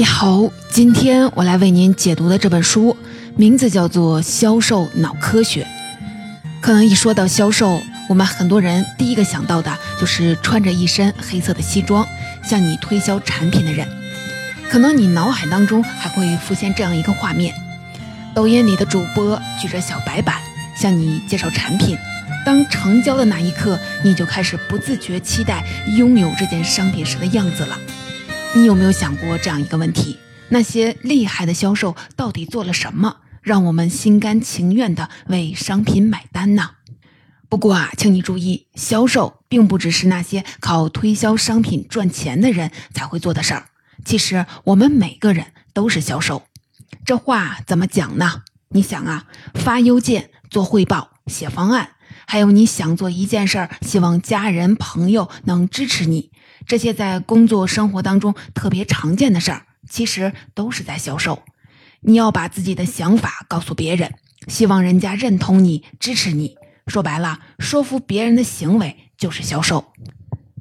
你好，今天我来为您解读的这本书名字叫做《销售脑科学》。可能一说到销售，我们很多人第一个想到的就是穿着一身黑色的西装向你推销产品的人。可能你脑海当中还会浮现这样一个画面：抖音里的主播举着小白板向你介绍产品，当成交的那一刻，你就开始不自觉期待拥有这件商品时的样子了。你有没有想过这样一个问题：那些厉害的销售到底做了什么，让我们心甘情愿地为商品买单呢？不过啊，请你注意，销售并不只是那些靠推销商品赚钱的人才会做的事儿。其实我们每个人都是销售。这话怎么讲呢？你想啊，发邮件、做汇报、写方案，还有你想做一件事儿，希望家人朋友能支持你。这些在工作生活当中特别常见的事儿，其实都是在销售。你要把自己的想法告诉别人，希望人家认同你、支持你。说白了，说服别人的行为就是销售。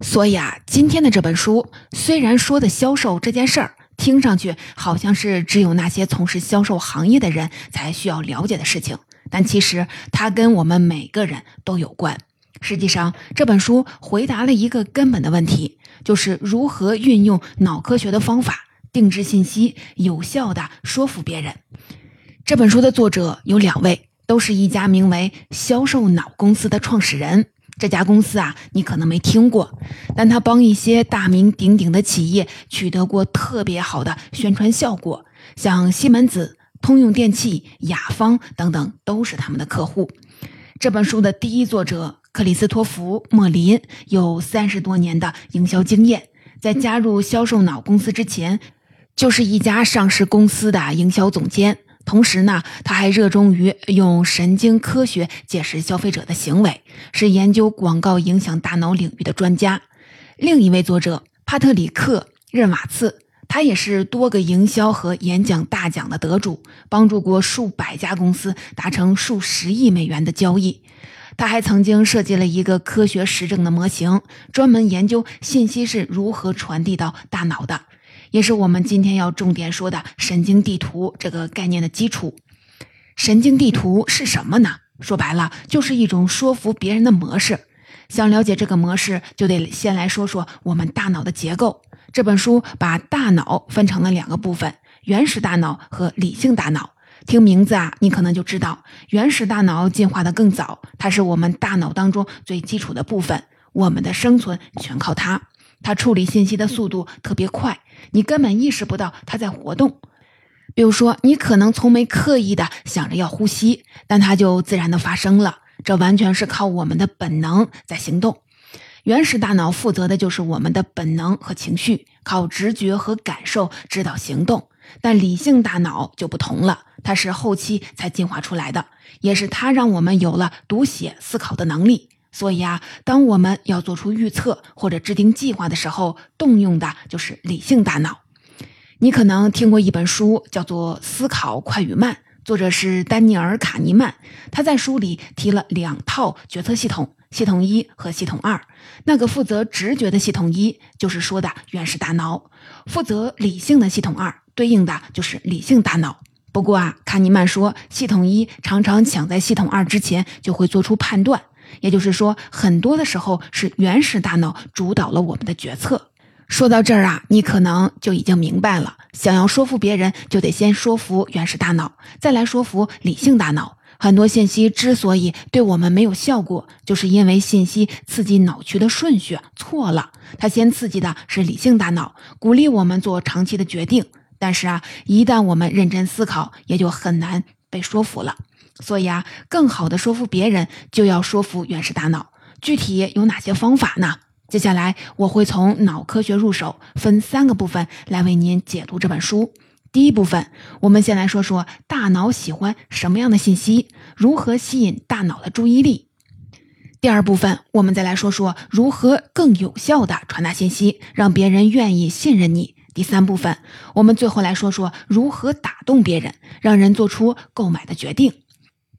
所以啊，今天的这本书虽然说的销售这件事儿，听上去好像是只有那些从事销售行业的人才需要了解的事情，但其实它跟我们每个人都有关。实际上，这本书回答了一个根本的问题。就是如何运用脑科学的方法定制信息，有效的说服别人。这本书的作者有两位，都是一家名为“销售脑”公司的创始人。这家公司啊，你可能没听过，但他帮一些大名鼎鼎的企业取得过特别好的宣传效果，像西门子、通用电气、雅芳等等都是他们的客户。这本书的第一作者。克里斯托弗·莫林有三十多年的营销经验，在加入销售脑公司之前，就是一家上市公司的营销总监。同时呢，他还热衷于用神经科学解释消费者的行为，是研究广告影响大脑领域的专家。另一位作者帕特里克·任瓦茨，他也是多个营销和演讲大奖的得主，帮助过数百家公司达成数十亿美元的交易。他还曾经设计了一个科学实证的模型，专门研究信息是如何传递到大脑的，也是我们今天要重点说的神经地图这个概念的基础。神经地图是什么呢？说白了，就是一种说服别人的模式。想了解这个模式，就得先来说说我们大脑的结构。这本书把大脑分成了两个部分：原始大脑和理性大脑。听名字啊，你可能就知道，原始大脑进化的更早，它是我们大脑当中最基础的部分，我们的生存全靠它。它处理信息的速度特别快，你根本意识不到它在活动。比如说，你可能从没刻意的想着要呼吸，但它就自然的发生了。这完全是靠我们的本能在行动。原始大脑负责的就是我们的本能和情绪，靠直觉和感受指导行动。但理性大脑就不同了，它是后期才进化出来的，也是它让我们有了读写、思考的能力。所以啊，当我们要做出预测或者制定计划的时候，动用的就是理性大脑。你可能听过一本书，叫做《思考快与慢》，作者是丹尼尔·卡尼曼。他在书里提了两套决策系统：系统一和系统二。那个负责直觉的系统一，就是说的原始大脑；负责理性的系统二。对应的就是理性大脑。不过啊，卡尼曼说，系统一常常抢在系统二之前就会做出判断，也就是说，很多的时候是原始大脑主导了我们的决策。说到这儿啊，你可能就已经明白了，想要说服别人，就得先说服原始大脑，再来说服理性大脑。很多信息之所以对我们没有效果，就是因为信息刺激脑区的顺序错了。它先刺激的是理性大脑，鼓励我们做长期的决定。但是啊，一旦我们认真思考，也就很难被说服了。所以啊，更好的说服别人，就要说服原始大脑。具体有哪些方法呢？接下来我会从脑科学入手，分三个部分来为您解读这本书。第一部分，我们先来说说大脑喜欢什么样的信息，如何吸引大脑的注意力。第二部分，我们再来说说如何更有效的传达信息，让别人愿意信任你。第三部分，我们最后来说说如何打动别人，让人做出购买的决定。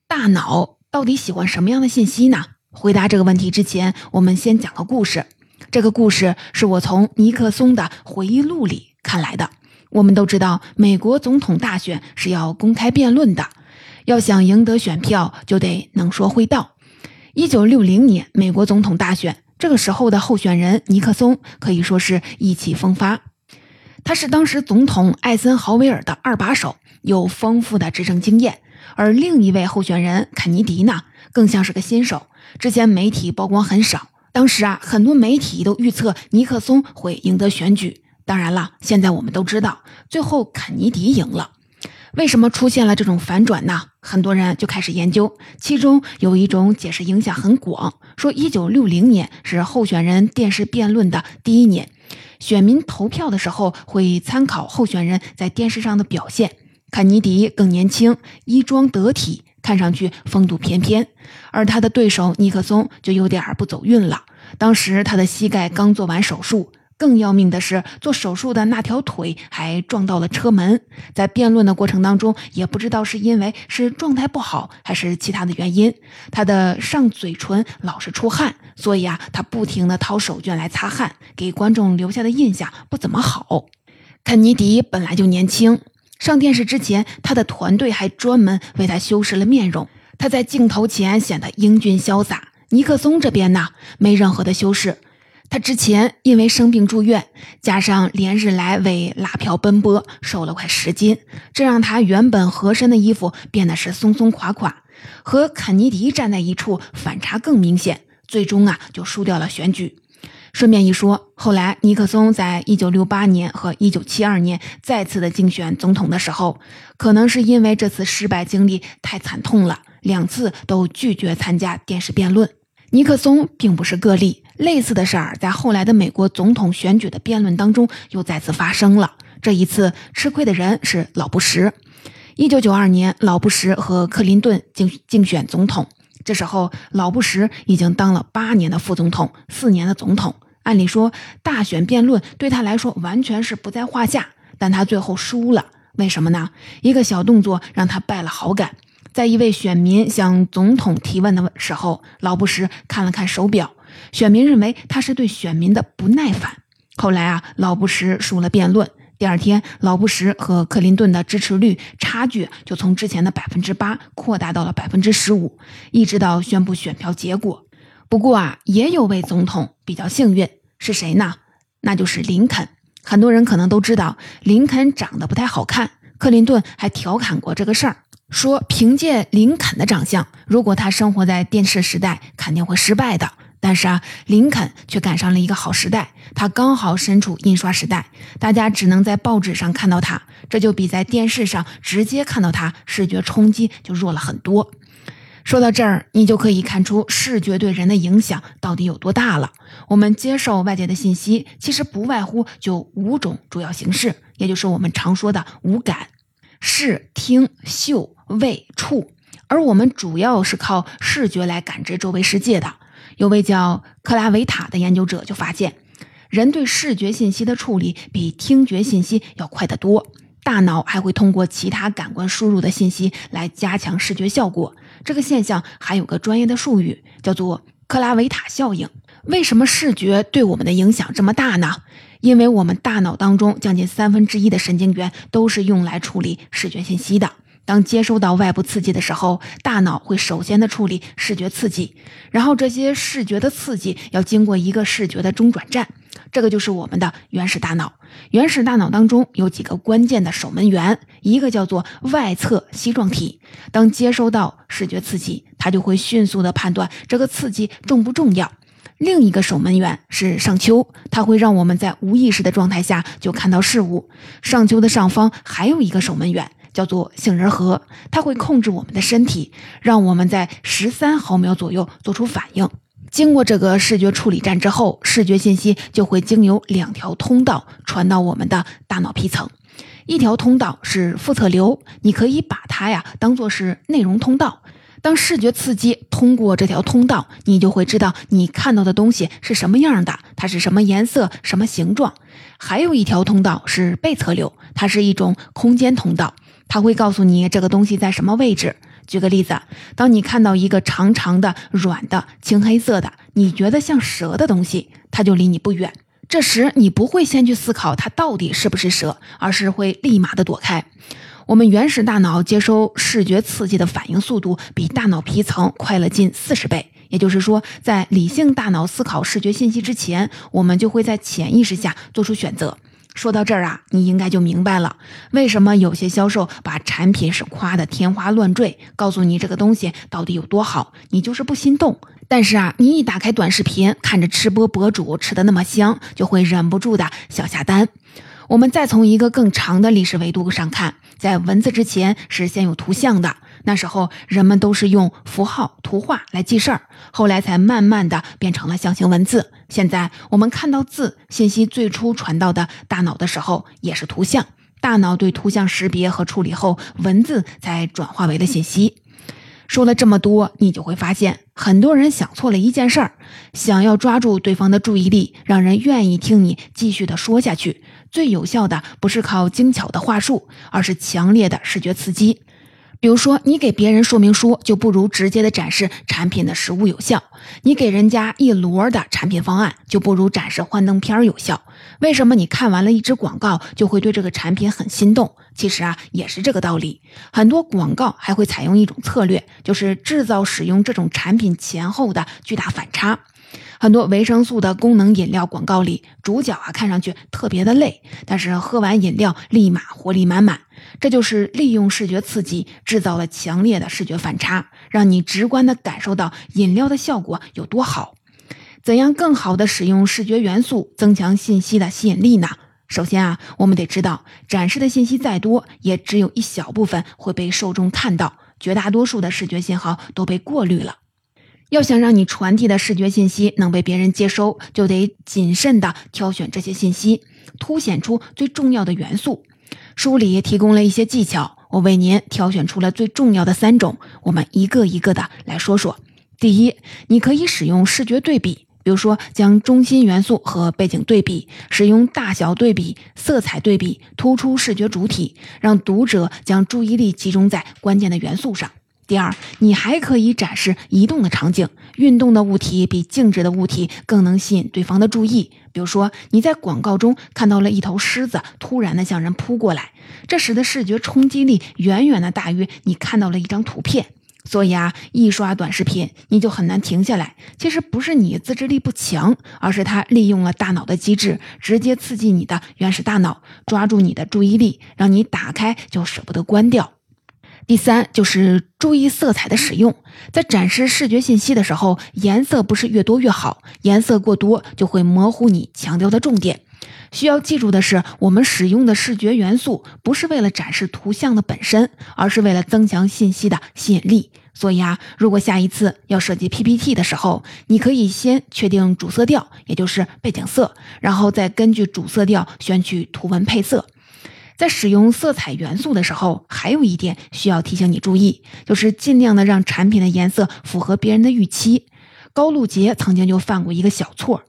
大脑到底喜欢什么样的信息呢？回答这个问题之前，我们先讲个故事。这个故事是我从尼克松的回忆录里看来的。我们都知道，美国总统大选是要公开辩论的，要想赢得选票，就得能说会道。一九六零年美国总统大选，这个时候的候选人尼克松可以说是意气风发。他是当时总统艾森豪威尔的二把手，有丰富的执政经验。而另一位候选人肯尼迪呢，更像是个新手，之前媒体曝光很少。当时啊，很多媒体都预测尼克松会赢得选举。当然了，现在我们都知道，最后肯尼迪赢了。为什么出现了这种反转呢？很多人就开始研究，其中有一种解释影响很广，说1960年是候选人电视辩论的第一年，选民投票的时候会参考候选人在电视上的表现。肯尼迪更年轻，衣装得体，看上去风度翩翩，而他的对手尼克松就有点儿不走运了。当时他的膝盖刚做完手术，更要命的是，做手术的那条腿还撞到了车门。在辩论的过程当中，也不知道是因为是状态不好，还是其他的原因，他的上嘴唇老是出汗，所以啊，他不停地掏手绢来擦汗，给观众留下的印象不怎么好。肯尼迪本来就年轻，上电视之前，他的团队还专门为他修饰了面容，他在镜头前显得英俊潇洒。尼克松这边呢，没任何的修饰。他之前因为生病住院，加上连日来为拉票奔波，瘦了快十斤，这让他原本合身的衣服变得是松松垮垮。和肯尼迪站在一处，反差更明显，最终啊就输掉了选举。顺便一说，后来尼克松在一九六八年和一九七二年再次的竞选总统的时候，可能是因为这次失败经历太惨痛了，两次都拒绝参加电视辩论。尼克松并不是个例，类似的事儿在后来的美国总统选举的辩论当中又再次发生了。这一次吃亏的人是老布什。一九九二年，老布什和克林顿竞竞选总统，这时候老布什已经当了八年的副总统，四年的总统。按理说，大选辩论对他来说完全是不在话下，但他最后输了。为什么呢？一个小动作让他败了好感。在一位选民向总统提问的时候，老布什看了看手表，选民认为他是对选民的不耐烦。后来啊，老布什输了辩论，第二天，老布什和克林顿的支持率差距就从之前的百分之八扩大到了百分之十五，一直到宣布选票结果。不过啊，也有位总统比较幸运，是谁呢？那就是林肯。很多人可能都知道，林肯长得不太好看，克林顿还调侃过这个事儿。说凭借林肯的长相，如果他生活在电视时代，肯定会失败的。但是啊，林肯却赶上了一个好时代，他刚好身处印刷时代，大家只能在报纸上看到他，这就比在电视上直接看到他视觉冲击就弱了很多。说到这儿，你就可以看出视觉对人的影响到底有多大了。我们接受外界的信息，其实不外乎就五种主要形式，也就是我们常说的五感：视、听、嗅。味触，而我们主要是靠视觉来感知周围世界的。有位叫克拉维塔的研究者就发现，人对视觉信息的处理比听觉信息要快得多。大脑还会通过其他感官输入的信息来加强视觉效果。这个现象还有个专业的术语，叫做克拉维塔效应。为什么视觉对我们的影响这么大呢？因为我们大脑当中将近三分之一的神经元都是用来处理视觉信息的。当接收到外部刺激的时候，大脑会首先的处理视觉刺激，然后这些视觉的刺激要经过一个视觉的中转站，这个就是我们的原始大脑。原始大脑当中有几个关键的守门员，一个叫做外侧希状体。当接收到视觉刺激，它就会迅速的判断这个刺激重不重要。另一个守门员是上丘，它会让我们在无意识的状态下就看到事物。上丘的上方还有一个守门员。叫做杏仁核，它会控制我们的身体，让我们在十三毫秒左右做出反应。经过这个视觉处理站之后，视觉信息就会经由两条通道传到我们的大脑皮层。一条通道是腹侧流，你可以把它呀当做是内容通道。当视觉刺激通过这条通道，你就会知道你看到的东西是什么样的，它是什么颜色、什么形状。还有一条通道是背侧流，它是一种空间通道。它会告诉你这个东西在什么位置。举个例子，当你看到一个长长的、软的、青黑色的，你觉得像蛇的东西，它就离你不远。这时你不会先去思考它到底是不是蛇，而是会立马的躲开。我们原始大脑接收视觉刺激的反应速度比大脑皮层快了近四十倍，也就是说，在理性大脑思考视觉信息之前，我们就会在潜意识下做出选择。说到这儿啊，你应该就明白了，为什么有些销售把产品是夸的天花乱坠，告诉你这个东西到底有多好，你就是不心动。但是啊，你一打开短视频，看着吃播博主吃的那么香，就会忍不住的想下单。我们再从一个更长的历史维度上看，在文字之前是先有图像的。那时候人们都是用符号、图画来记事儿，后来才慢慢的变成了象形文字。现在我们看到字信息最初传到的大脑的时候，也是图像。大脑对图像识别和处理后，文字才转化为了信息。说了这么多，你就会发现，很多人想错了一件事儿：想要抓住对方的注意力，让人愿意听你继续的说下去，最有效的不是靠精巧的话术，而是强烈的视觉刺激。比如说，你给别人说明书，就不如直接的展示产品的实物有效；你给人家一摞的产品方案，就不如展示幻灯片有效。为什么你看完了一支广告就会对这个产品很心动？其实啊，也是这个道理。很多广告还会采用一种策略，就是制造使用这种产品前后的巨大反差。很多维生素的功能饮料广告里，主角啊看上去特别的累，但是喝完饮料立马活力满满。这就是利用视觉刺激制造了强烈的视觉反差，让你直观的感受到饮料的效果有多好。怎样更好的使用视觉元素，增强信息的吸引力呢？首先啊，我们得知道，展示的信息再多，也只有一小部分会被受众看到，绝大多数的视觉信号都被过滤了。要想让你传递的视觉信息能被别人接收，就得谨慎地挑选这些信息，凸显出最重要的元素。书里提供了一些技巧，我为您挑选出了最重要的三种，我们一个一个的来说说。第一，你可以使用视觉对比，比如说将中心元素和背景对比，使用大小对比、色彩对比，突出视觉主体，让读者将注意力集中在关键的元素上。第二，你还可以展示移动的场景，运动的物体比静止的物体更能吸引对方的注意。比如说，你在广告中看到了一头狮子突然的向人扑过来，这时的视觉冲击力远远的大于你看到了一张图片。所以啊，一刷短视频你就很难停下来。其实不是你自制力不强，而是它利用了大脑的机制，直接刺激你的原始大脑，抓住你的注意力，让你打开就舍不得关掉。第三就是注意色彩的使用，在展示视觉信息的时候，颜色不是越多越好，颜色过多就会模糊你强调的重点。需要记住的是，我们使用的视觉元素不是为了展示图像的本身，而是为了增强信息的吸引力。所以啊，如果下一次要设计 PPT 的时候，你可以先确定主色调，也就是背景色，然后再根据主色调选取图文配色。在使用色彩元素的时候，还有一点需要提醒你注意，就是尽量的让产品的颜色符合别人的预期。高露洁曾经就犯过一个小错，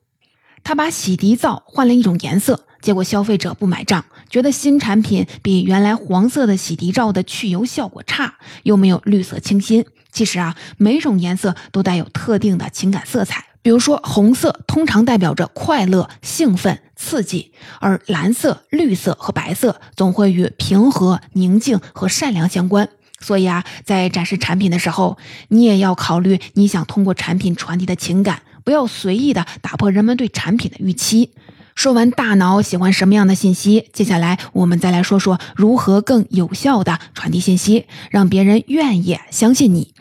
他把洗涤皂换了一种颜色，结果消费者不买账，觉得新产品比原来黄色的洗涤皂的去油效果差，又没有绿色清新。其实啊，每种颜色都带有特定的情感色彩。比如说，红色通常代表着快乐、兴奋、刺激，而蓝色、绿色和白色总会与平和、宁静和善良相关。所以啊，在展示产品的时候，你也要考虑你想通过产品传递的情感，不要随意的打破人们对产品的预期。说完大脑喜欢什么样的信息，接下来我们再来说说如何更有效的传递信息，让别人愿意相信你。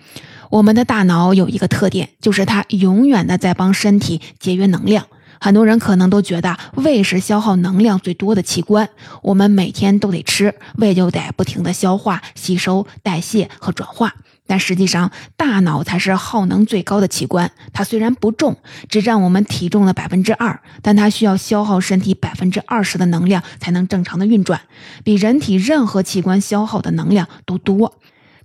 我们的大脑有一个特点，就是它永远的在帮身体节约能量。很多人可能都觉得胃是消耗能量最多的器官，我们每天都得吃，胃就得不停的消化、吸收、代谢和转化。但实际上，大脑才是耗能最高的器官。它虽然不重，只占我们体重的百分之二，但它需要消耗身体百分之二十的能量才能正常的运转，比人体任何器官消耗的能量都多。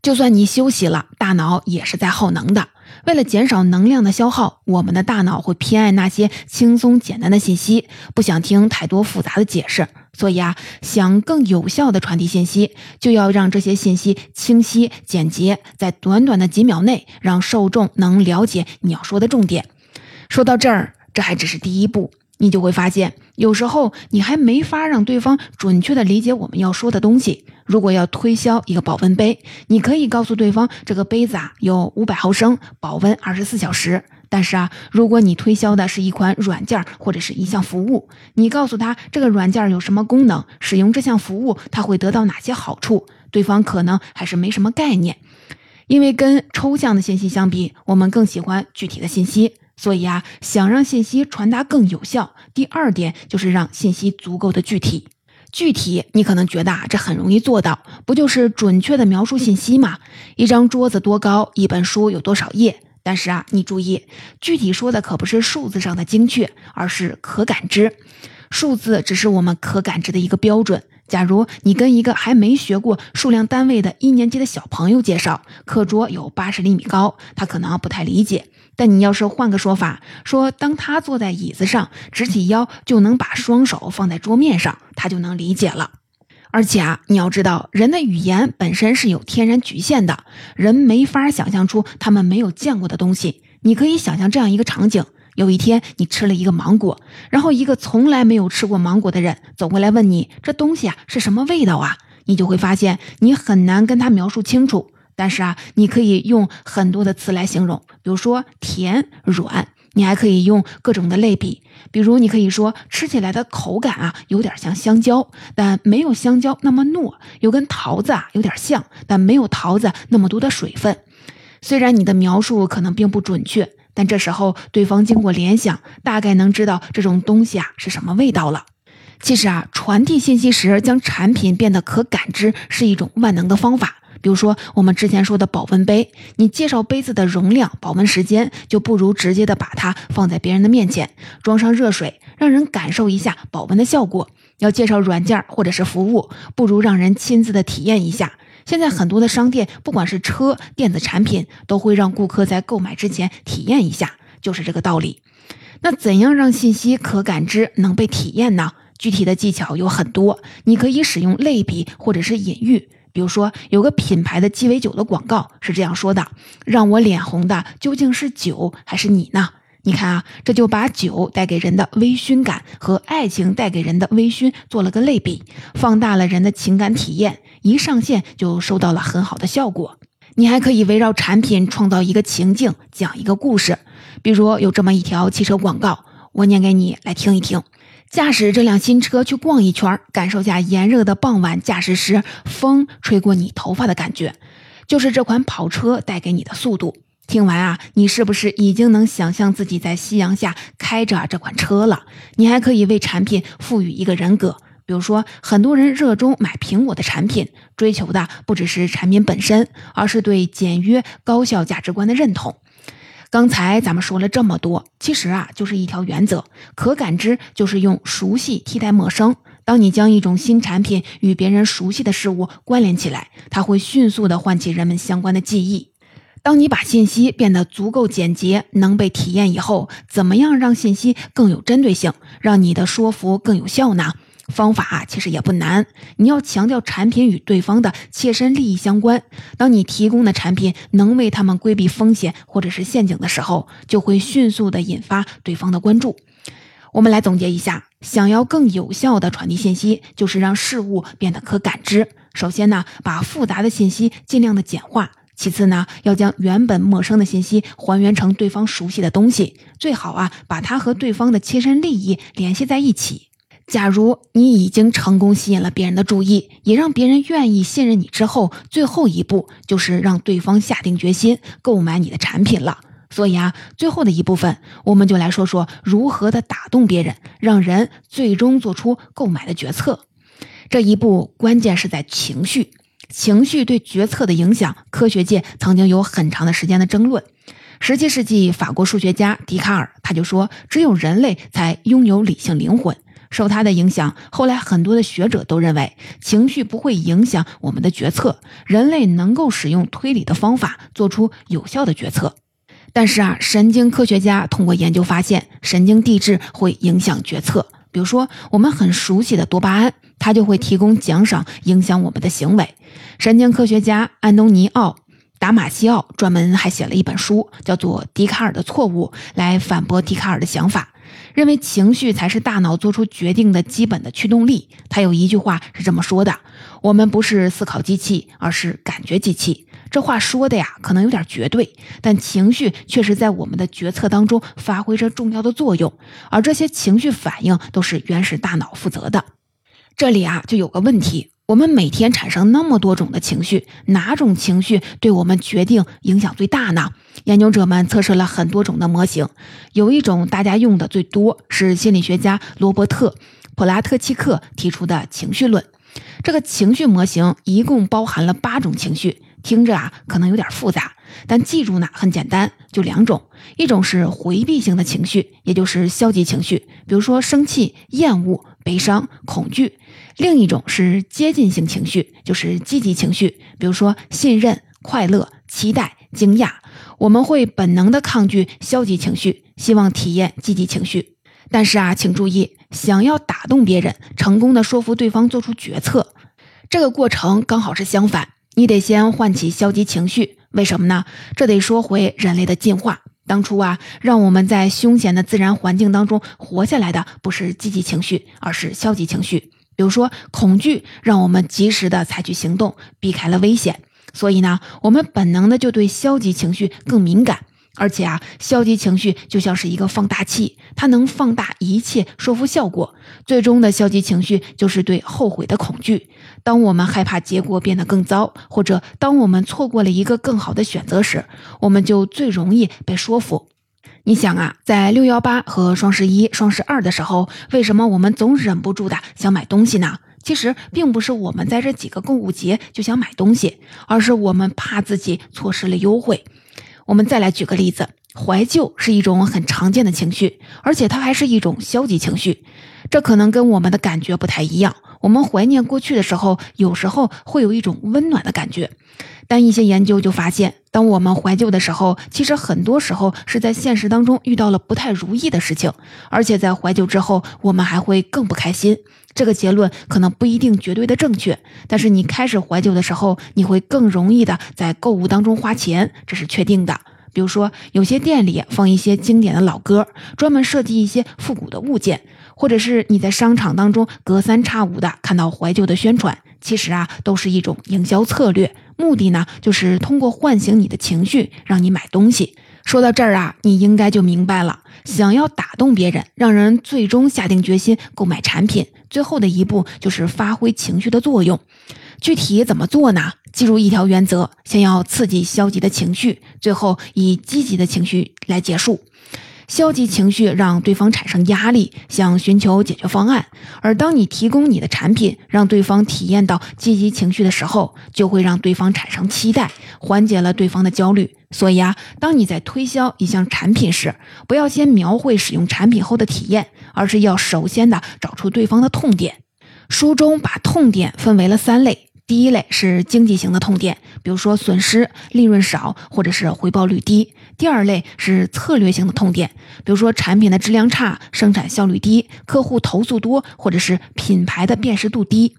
就算你休息了，大脑也是在耗能的。为了减少能量的消耗，我们的大脑会偏爱那些轻松简单的信息，不想听太多复杂的解释。所以啊，想更有效的传递信息，就要让这些信息清晰简洁，在短短的几秒内，让受众能了解你要说的重点。说到这儿，这还只是第一步。你就会发现，有时候你还没法让对方准确的理解我们要说的东西。如果要推销一个保温杯，你可以告诉对方这个杯子啊有五百毫升，保温二十四小时。但是啊，如果你推销的是一款软件或者是一项服务，你告诉他这个软件有什么功能，使用这项服务他会得到哪些好处，对方可能还是没什么概念。因为跟抽象的信息相比，我们更喜欢具体的信息。所以啊，想让信息传达更有效，第二点就是让信息足够的具体。具体，你可能觉得啊，这很容易做到，不就是准确的描述信息吗？一张桌子多高，一本书有多少页？但是啊，你注意，具体说的可不是数字上的精确，而是可感知。数字只是我们可感知的一个标准。假如你跟一个还没学过数量单位的一年级的小朋友介绍课桌有八十厘米高，他可能不太理解。但你要是换个说法，说当他坐在椅子上，直起腰就能把双手放在桌面上，他就能理解了。而且啊，你要知道，人的语言本身是有天然局限的，人没法想象出他们没有见过的东西。你可以想象这样一个场景。有一天，你吃了一个芒果，然后一个从来没有吃过芒果的人走过来问你：“这东西啊是什么味道啊？”你就会发现，你很难跟他描述清楚。但是啊，你可以用很多的词来形容，比如说甜、软。你还可以用各种的类比，比如你可以说吃起来的口感啊，有点像香蕉，但没有香蕉那么糯；又跟桃子啊有点像，但没有桃子那么多的水分。虽然你的描述可能并不准确。但这时候，对方经过联想，大概能知道这种东西啊是什么味道了。其实啊，传递信息时将产品变得可感知是一种万能的方法。比如说，我们之前说的保温杯，你介绍杯子的容量、保温时间，就不如直接的把它放在别人的面前，装上热水，让人感受一下保温的效果。要介绍软件或者是服务，不如让人亲自的体验一下。现在很多的商店，不管是车、电子产品，都会让顾客在购买之前体验一下，就是这个道理。那怎样让信息可感知、能被体验呢？具体的技巧有很多，你可以使用类比或者是隐喻。比如说，有个品牌的鸡尾酒的广告是这样说的：“让我脸红的究竟是酒还是你呢？”你看啊，这就把酒带给人的微醺感和爱情带给人的微醺做了个类比，放大了人的情感体验。一上线就收到了很好的效果。你还可以围绕产品创造一个情境，讲一个故事。比如有这么一条汽车广告，我念给你来听一听。驾驶这辆新车去逛一圈，感受下炎热的傍晚驾驶时风吹过你头发的感觉，就是这款跑车带给你的速度。听完啊，你是不是已经能想象自己在夕阳下开着这款车了？你还可以为产品赋予一个人格。比如说，很多人热衷买苹果的产品，追求的不只是产品本身，而是对简约高效价值观的认同。刚才咱们说了这么多，其实啊，就是一条原则：可感知就是用熟悉替代陌生。当你将一种新产品与别人熟悉的事物关联起来，它会迅速的唤起人们相关的记忆。当你把信息变得足够简洁，能被体验以后，怎么样让信息更有针对性，让你的说服更有效呢？方法啊其实也不难，你要强调产品与对方的切身利益相关。当你提供的产品能为他们规避风险或者是陷阱的时候，就会迅速的引发对方的关注。我们来总结一下，想要更有效的传递信息，就是让事物变得可感知。首先呢，把复杂的信息尽量的简化；其次呢，要将原本陌生的信息还原成对方熟悉的东西，最好啊，把它和对方的切身利益联系在一起。假如你已经成功吸引了别人的注意，也让别人愿意信任你之后，最后一步就是让对方下定决心购买你的产品了。所以啊，最后的一部分，我们就来说说如何的打动别人，让人最终做出购买的决策。这一步关键是在情绪，情绪对决策的影响，科学界曾经有很长的时间的争论。十七世纪法国数学家笛卡尔他就说，只有人类才拥有理性灵魂。受他的影响，后来很多的学者都认为，情绪不会影响我们的决策，人类能够使用推理的方法做出有效的决策。但是啊，神经科学家通过研究发现，神经递质会影响决策。比如说，我们很熟悉的多巴胺，它就会提供奖赏，影响我们的行为。神经科学家安东尼奥·达马西奥专门还写了一本书，叫做《笛卡尔的错误》，来反驳笛卡尔的想法。认为情绪才是大脑做出决定的基本的驱动力。他有一句话是这么说的：“我们不是思考机器，而是感觉机器。”这话说的呀，可能有点绝对，但情绪确实在我们的决策当中发挥着重要的作用，而这些情绪反应都是原始大脑负责的。这里啊，就有个问题。我们每天产生那么多种的情绪，哪种情绪对我们决定影响最大呢？研究者们测试了很多种的模型，有一种大家用的最多，是心理学家罗伯特·普拉特契克提出的情绪论。这个情绪模型一共包含了八种情绪，听着啊可能有点复杂，但记住呢很简单，就两种，一种是回避型的情绪，也就是消极情绪，比如说生气、厌恶、悲伤、恐惧。另一种是接近性情绪，就是积极情绪，比如说信任、快乐、期待、惊讶。我们会本能的抗拒消极情绪，希望体验积极情绪。但是啊，请注意，想要打动别人，成功的说服对方做出决策，这个过程刚好是相反。你得先唤起消极情绪，为什么呢？这得说回人类的进化。当初啊，让我们在凶险的自然环境当中活下来的，不是积极情绪，而是消极情绪。比如说，恐惧让我们及时的采取行动，避开了危险。所以呢，我们本能的就对消极情绪更敏感。而且啊，消极情绪就像是一个放大器，它能放大一切说服效果。最终的消极情绪就是对后悔的恐惧。当我们害怕结果变得更糟，或者当我们错过了一个更好的选择时，我们就最容易被说服。你想啊，在六幺八和双十一、双十二的时候，为什么我们总忍不住的想买东西呢？其实并不是我们在这几个购物节就想买东西，而是我们怕自己错失了优惠。我们再来举个例子，怀旧是一种很常见的情绪，而且它还是一种消极情绪。这可能跟我们的感觉不太一样。我们怀念过去的时候，有时候会有一种温暖的感觉。但一些研究就发现，当我们怀旧的时候，其实很多时候是在现实当中遇到了不太如意的事情，而且在怀旧之后，我们还会更不开心。这个结论可能不一定绝对的正确，但是你开始怀旧的时候，你会更容易的在购物当中花钱，这是确定的。比如说，有些店里放一些经典的老歌，专门设计一些复古的物件，或者是你在商场当中隔三差五的看到怀旧的宣传，其实啊，都是一种营销策略。目的呢，就是通过唤醒你的情绪，让你买东西。说到这儿啊，你应该就明白了。想要打动别人，让人最终下定决心购买产品，最后的一步就是发挥情绪的作用。具体怎么做呢？记住一条原则：先要刺激消极的情绪，最后以积极的情绪来结束。消极情绪让对方产生压力，想寻求解决方案；而当你提供你的产品，让对方体验到积极情绪的时候，就会让对方产生期待，缓解了对方的焦虑。所以啊，当你在推销一项产品时，不要先描绘使用产品后的体验，而是要首先的找出对方的痛点。书中把痛点分为了三类。第一类是经济型的痛点，比如说损失、利润少或者是回报率低；第二类是策略性的痛点，比如说产品的质量差、生产效率低、客户投诉多或者是品牌的辨识度低；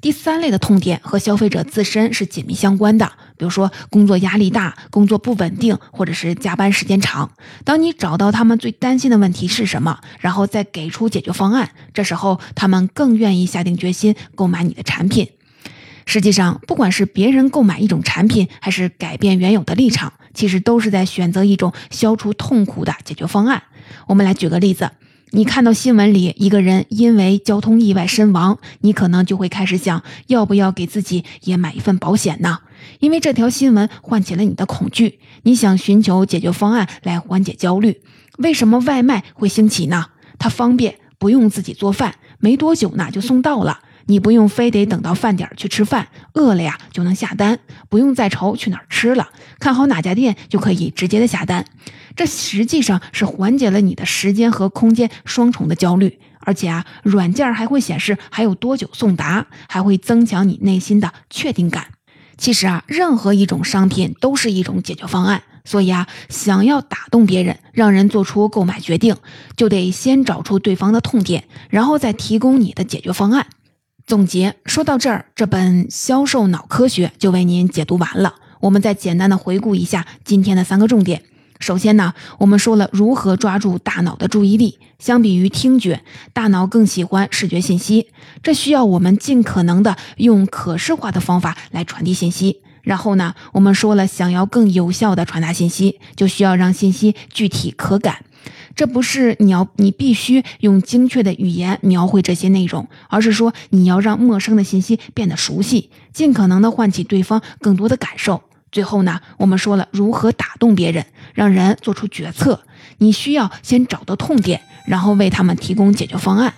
第三类的痛点和消费者自身是紧密相关的，比如说工作压力大、工作不稳定或者是加班时间长。当你找到他们最担心的问题是什么，然后再给出解决方案，这时候他们更愿意下定决心购买你的产品。实际上，不管是别人购买一种产品，还是改变原有的立场，其实都是在选择一种消除痛苦的解决方案。我们来举个例子：你看到新闻里一个人因为交通意外身亡，你可能就会开始想，要不要给自己也买一份保险呢？因为这条新闻唤起了你的恐惧，你想寻求解决方案来缓解焦虑。为什么外卖会兴起呢？它方便，不用自己做饭，没多久呢就送到了。你不用非得等到饭点去吃饭，饿了呀就能下单，不用再愁去哪儿吃了，看好哪家店就可以直接的下单。这实际上是缓解了你的时间和空间双重的焦虑，而且啊，软件还会显示还有多久送达，还会增强你内心的确定感。其实啊，任何一种商品都是一种解决方案，所以啊，想要打动别人，让人做出购买决定，就得先找出对方的痛点，然后再提供你的解决方案。总结说到这儿，这本销售脑科学就为您解读完了。我们再简单的回顾一下今天的三个重点：首先呢，我们说了如何抓住大脑的注意力。相比于听觉，大脑更喜欢视觉信息，这需要我们尽可能的用可视化的方法来传递信息。然后呢，我们说了，想要更有效的传达信息，就需要让信息具体可感。这不是你要你必须用精确的语言描绘这些内容，而是说你要让陌生的信息变得熟悉，尽可能的唤起对方更多的感受。最后呢，我们说了如何打动别人，让人做出决策。你需要先找到痛点，然后为他们提供解决方案。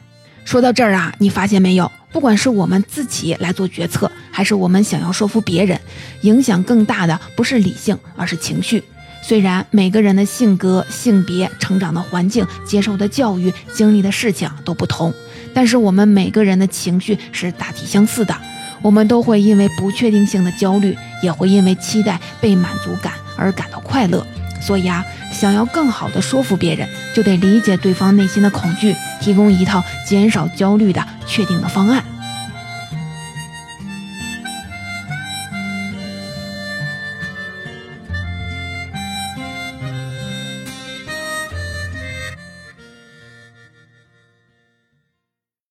说到这儿啊，你发现没有？不管是我们自己来做决策，还是我们想要说服别人，影响更大的不是理性，而是情绪。虽然每个人的性格、性别、成长的环境、接受的教育、经历的事情都不同，但是我们每个人的情绪是大体相似的。我们都会因为不确定性的焦虑，也会因为期待被满足感而感到快乐。所以啊，想要更好的说服别人，就得理解对方内心的恐惧，提供一套减少焦虑的确定的方案。